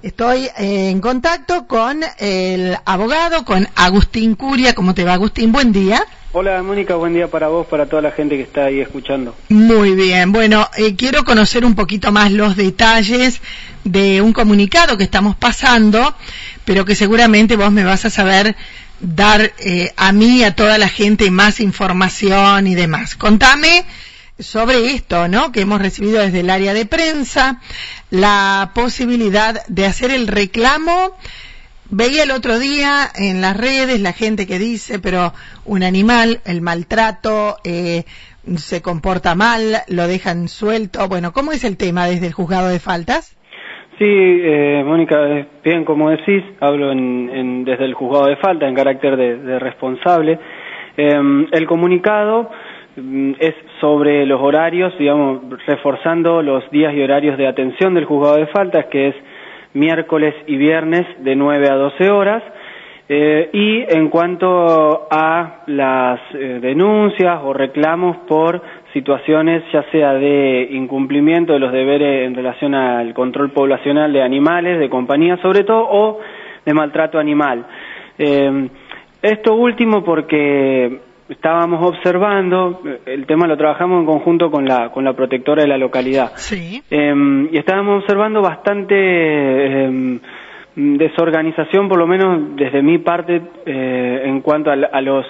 Estoy en contacto con el abogado, con Agustín Curia. ¿Cómo te va, Agustín? Buen día. Hola, Mónica. Buen día para vos, para toda la gente que está ahí escuchando. Muy bien. Bueno, eh, quiero conocer un poquito más los detalles de un comunicado que estamos pasando, pero que seguramente vos me vas a saber dar eh, a mí y a toda la gente más información y demás. Contame sobre esto, ¿no? Que hemos recibido desde el área de prensa, la posibilidad de hacer el reclamo. Veía el otro día en las redes la gente que dice, pero un animal, el maltrato, eh, se comporta mal, lo dejan suelto. Bueno, ¿cómo es el tema desde el juzgado de faltas? Sí, eh, Mónica, bien como decís, hablo en, desde el juzgado de falta en carácter de, responsable. Em, el comunicado es sobre los horarios, digamos, reforzando los días y horarios de atención del juzgado de faltas, que es miércoles y viernes de 9 a 12 horas. Eh, y en cuanto a las eh, denuncias o reclamos por situaciones ya sea de incumplimiento de los deberes en relación al control poblacional de animales, de compañía sobre todo, o de maltrato animal. Eh, esto último porque estábamos observando, el tema lo trabajamos en conjunto con la, con la protectora de la localidad. Sí. Em, y estábamos observando bastante em, desorganización, por lo menos desde mi parte, eh, en cuanto a, los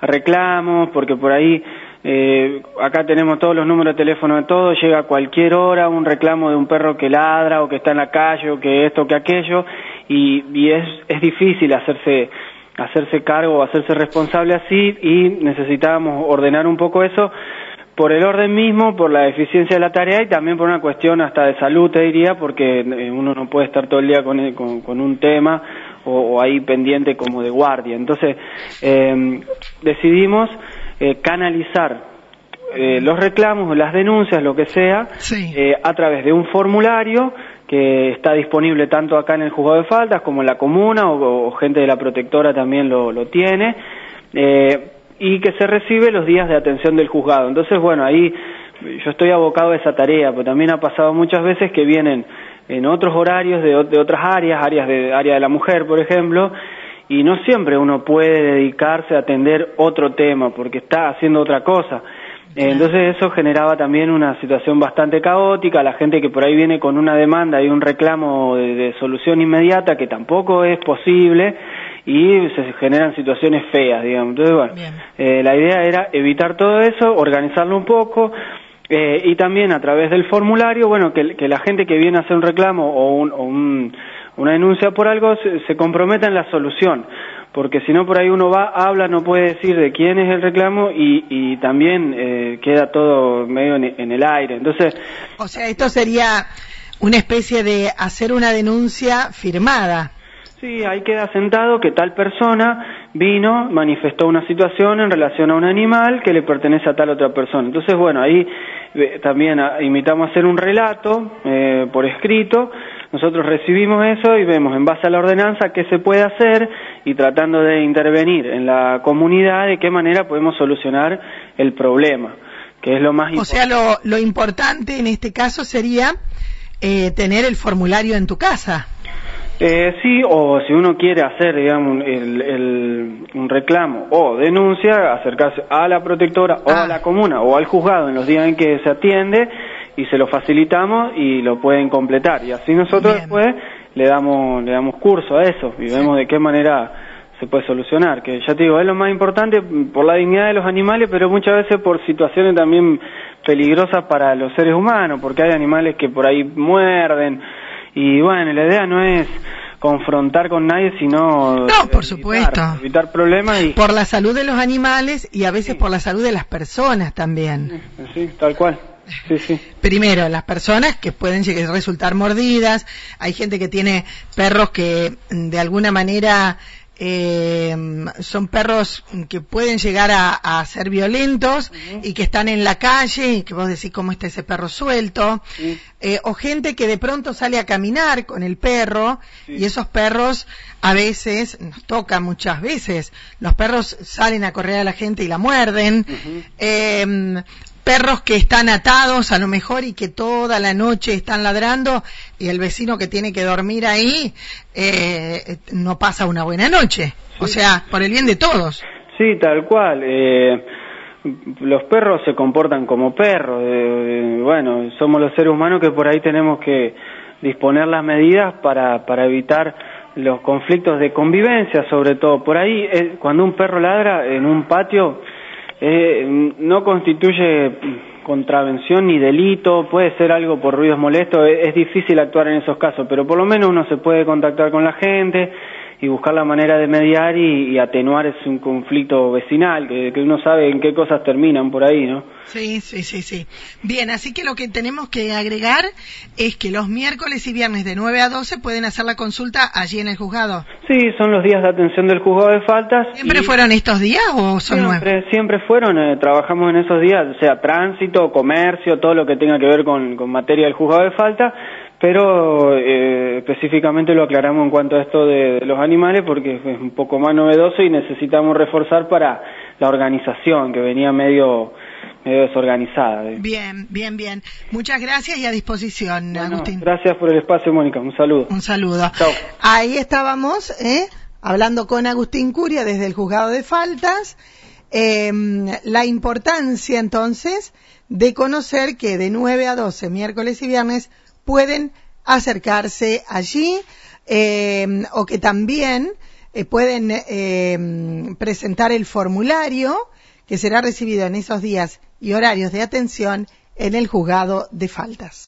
reclamos, porque por ahí eh, acá tenemos todos los números de teléfono de todo, llega a cualquier hora un reclamo de un perro que ladra o que está en la calle o que esto, que aquello, y, y es, es difícil hacerse hacerse cargo, hacerse responsable así y necesitábamos ordenar un poco eso por el orden mismo, por la eficiencia de la tarea y también por una cuestión hasta de salud, te diría, porque eh, uno no puede estar todo el día con, eh, con, un tema o, ahí pendiente como de guardia. Entonces, eh, decidimos canalizar los reclamos, o las denuncias, lo que sea, a través de un formulario que está disponible tanto acá en el juzgado de faltas como en la comuna o, gente de la protectora también lo, tiene eh, y que se recibe los días de atención del juzgado. Entonces, bueno, ahí yo estoy abocado a esa tarea, pero también ha pasado muchas veces que vienen en otros horarios de, de otras áreas, áreas de área de la mujer, por ejemplo, y no siempre uno puede dedicarse a atender otro tema porque está haciendo otra cosa. Entonces eso generaba también una situación bastante caótica, la gente que por ahí viene con una demanda y un reclamo de, solución inmediata que tampoco es posible y se generan situaciones feas, digamos. Entonces, bueno, eh, la idea era evitar todo eso, organizarlo un poco eh, y también a través del formulario, bueno, que, la gente que viene a hacer un reclamo o, un, una denuncia por algo se, se comprometa en la solución porque si no por ahí uno va, habla, no puede decir de quién es el reclamo y, y también eh, queda todo medio en, el aire. Entonces, o sea, esto sería una especie de hacer una denuncia firmada. Sí, ahí queda sentado que tal persona vino, manifestó una situación en relación a un animal que le pertenece a tal otra persona. Entonces, bueno, ahí eh, también ah, invitamos a hacer un relato eh, por escrito nosotros recibimos eso y vemos en base a la ordenanza qué se puede hacer y tratando de intervenir en la comunidad de qué manera podemos solucionar el problema, que es lo más importante. O sea, lo, lo importante en este caso sería eh, tener el formulario en tu casa. Eh, sí, o si uno quiere hacer, digamos, el, un reclamo o denuncia, acercarse a la protectora o a ah. la comuna o al juzgado en los días en que se atiende y se lo facilitamos y lo pueden completar. Y así nosotros después le damos, le damos curso a eso y vemos de qué manera se puede solucionar. Que ya te digo, es lo más importante por la dignidad de los animales, pero muchas veces por situaciones también peligrosas para los seres humanos, porque hay animales que por ahí muerden. Y bueno, la idea no es confrontar con nadie, sino no, por supuesto. evitar problemas y por la salud de los animales y a veces por la salud de las personas también. Sí, tal cual. Primero, las personas que pueden resultar mordidas, hay gente que tiene perros que mm, de alguna manera eh, son perros que pueden llegar a, ser violentos y que están en la calle y que vos decís cómo está ese perro suelto, eh, o gente que de pronto sale a caminar con el perro y esos perros a veces, nos toca muchas veces, los perros salen a correr a la gente y la muerden, perros que están atados a lo mejor y que toda la noche están ladrando y el vecino que tiene que dormir ahí eh, no pasa una buena noche. O sea, por el bien de todos. Sí, tal cual. Eh, los perros se comportan como perros. Eh, bueno, somos los seres humanos que por ahí tenemos que disponer las medidas para, para evitar los conflictos de convivencia, sobre todo. Por ahí, eh, cuando un perro ladra en un patio, eh, no constituye contravención ni delito, puede ser algo por ruidos molestos, es difícil actuar en esos casos, pero por lo menos uno se puede contactar con la gente, y buscar la manera de mediar y, atenuar es un conflicto vecinal, que, uno sabe en qué cosas terminan por ahí, ¿no? Sí, sí, sí, sí. Bien, así que lo que tenemos que agregar es que los miércoles y viernes de 9 a 12 pueden hacer la consulta allí en el juzgado. Sí, son los días de atención del juzgado de faltas. ¿Siempre fueron estos días o son siempre, Siempre fueron, eh, trabajamos en esos días, o sea, tránsito, comercio, todo lo que tenga que ver con, con materia del juzgado de falta pero eh, específicamente lo aclaramos en cuanto a esto de, los animales porque es un poco más novedoso y necesitamos reforzar para la organización que venía medio medio desorganizada. Bien, bien, bien. Muchas gracias y a disposición, Agustín. Gracias por el espacio, Mónica. Un saludo. Un saludo. Ahí estábamos, ¿eh? hablando con Agustín Curia desde el juzgado de faltas. Em, la importancia entonces de conocer que de 9 a 12, miércoles y viernes, pueden acercarse allí eh, o que también eh, pueden eh, presentar el formulario que será recibido en esos días y horarios de atención en el juzgado de faltas.